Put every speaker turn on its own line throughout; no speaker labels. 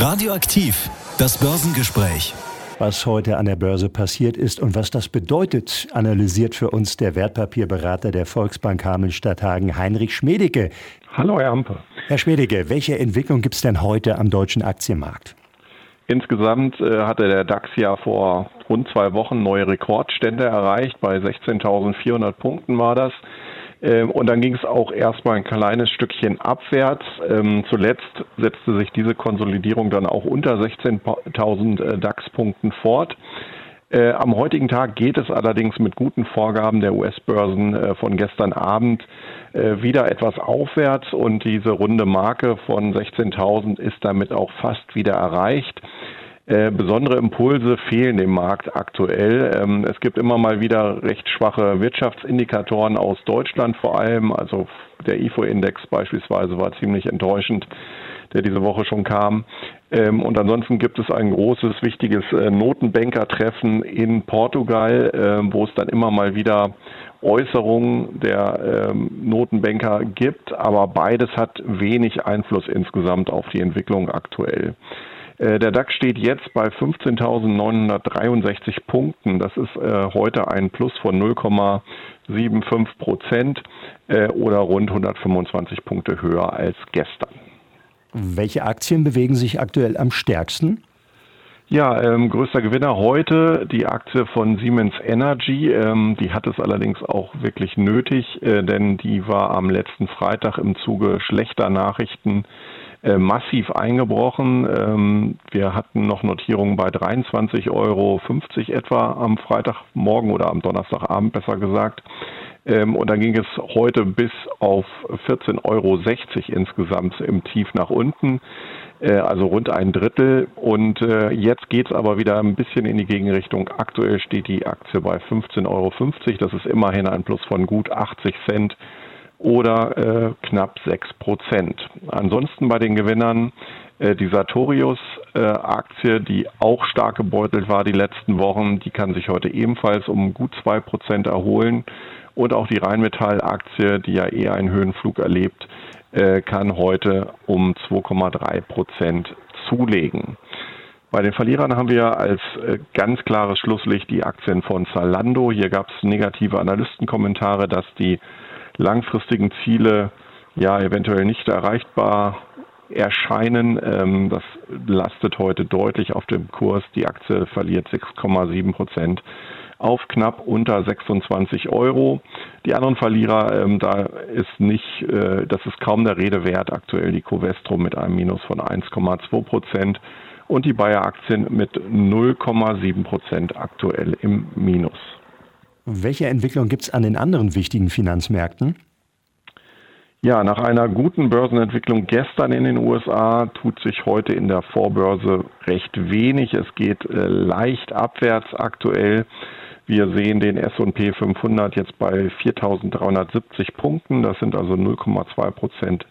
Radioaktiv, das Börsengespräch.
Was heute an der Börse passiert ist und was das bedeutet, analysiert für uns der Wertpapierberater der Volksbank Hameln-Stadthagen, Heinrich Schmedecke.
Hallo, Herr Ampe.
Herr Schmedecke, welche Entwicklung gibt es denn heute am deutschen Aktienmarkt?
Insgesamt äh, hatte der DAX ja vor rund zwei Wochen neue Rekordstände erreicht. Bei 16.400 Punkten war das. Ähm, und dann ging es auch erstmal ein kleines Stückchen abwärts. Ähm, zuletzt setzte sich diese Konsolidierung dann auch unter 16.000 äh, DAX-Punkten fort. Äh, am heutigen Tag geht es allerdings mit guten Vorgaben der US-Börsen äh, von gestern Abend wieder etwas aufwärts und diese runde Marke von 16.000 ist damit auch fast wieder erreicht. Äh, besondere Impulse fehlen dem Markt aktuell. Ähm, es gibt immer mal wieder recht schwache Wirtschaftsindikatoren aus Deutschland vor allem. Also der IFO-Index beispielsweise war ziemlich enttäuschend, der diese Woche schon kam. Ähm, und ansonsten gibt es ein großes, wichtiges äh, Notenbankertreffen in Portugal, äh, wo es dann immer mal wieder Äußerungen der ähm, Notenbanker gibt. Aber beides hat wenig Einfluss insgesamt auf die Entwicklung aktuell. Äh, der DAX steht jetzt bei 15.963 Punkten. Das ist äh, heute ein Plus von 0,75 Prozent äh, oder rund 125 Punkte höher als gestern.
Welche Aktien bewegen sich aktuell am stärksten?
Ja, ähm, größter Gewinner heute die Aktie von Siemens Energy. Ähm, die hat es allerdings auch wirklich nötig, äh, denn die war am letzten Freitag im Zuge schlechter Nachrichten massiv eingebrochen. Ähm, wir hatten noch Notierungen bei 23,50 Euro etwa am Freitagmorgen oder am Donnerstagabend besser gesagt. Ähm, und dann ging es heute bis auf 14,60 Euro insgesamt im Tief nach unten äh, also rund ein Drittel. Und äh, jetzt geht es aber wieder ein bisschen in die Gegenrichtung. Aktuell steht die Aktie bei 15,50 Euro. Das ist immerhin ein Plus von gut 80 Cent oder äh, knapp 6 Prozent. Ansonsten bei den Gewinnern äh, die Sartorius-Aktie, äh, die auch stark gebeutelt war die letzten Wochen, die kann sich heute ebenfalls um gut 2 Prozent erholen. Und auch die Rheinmetall-Aktie, die ja eher einen Höhenflug erlebt, äh, kann heute um 2,3 Prozent zulegen. Bei den Verlierern haben wir als äh, ganz klares Schlusslicht die Aktien von Zalando. Hier gab es negative Analystenkommentare, dass die langfristigen Ziele ja eventuell nicht erreichbar erscheinen. Ähm, das lastet heute deutlich auf dem Kurs. Die Aktie verliert 6,7 Prozent auf knapp unter 26 Euro. Die anderen Verlierer, ähm, da ist nicht, äh, das ist kaum der Rede wert. Aktuell die Covestro mit einem Minus von 1,2 Prozent und die Bayer-Aktien mit 0,7 Prozent aktuell im Minus.
Welche Entwicklung gibt es an den anderen wichtigen Finanzmärkten?
Ja, nach einer guten Börsenentwicklung gestern in den USA tut sich heute in der Vorbörse recht wenig. Es geht äh, leicht abwärts aktuell. Wir sehen den S&P 500 jetzt bei 4.370 Punkten. Das sind also 0,2 Prozent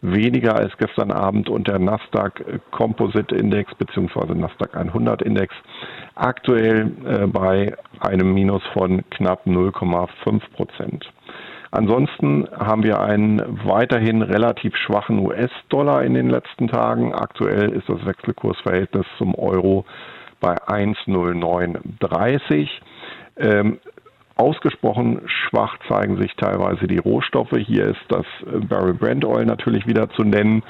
weniger als gestern Abend und der Nasdaq Composite Index bzw. Nasdaq 100 Index aktuell äh, bei einem Minus von knapp 0,5 Prozent. Ansonsten haben wir einen weiterhin relativ schwachen US-Dollar in den letzten Tagen. Aktuell ist das Wechselkursverhältnis zum Euro bei 1,0930. Ähm, Ausgesprochen schwach zeigen sich teilweise die Rohstoffe. Hier ist das Barrel Brand Oil natürlich wieder zu nennen.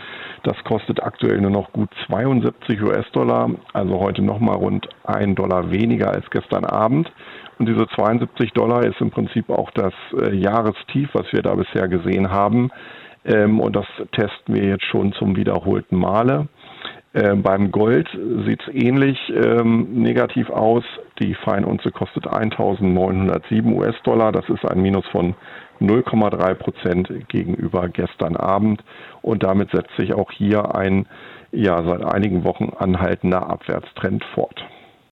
Das kostet aktuell nur noch gut 72 US-Dollar, also heute nochmal rund ein Dollar weniger als gestern Abend. Und diese 72 Dollar ist im Prinzip auch das äh, Jahrestief, was wir da bisher gesehen haben. Ähm, und das testen wir jetzt schon zum wiederholten Male. Äh, beim Gold sieht es ähnlich ähm, negativ aus. Die Feinunze kostet 1.907 US-Dollar. Das ist ein Minus von 0,3 Prozent gegenüber gestern Abend. Und damit setzt sich auch hier ein ja, seit einigen Wochen anhaltender Abwärtstrend fort.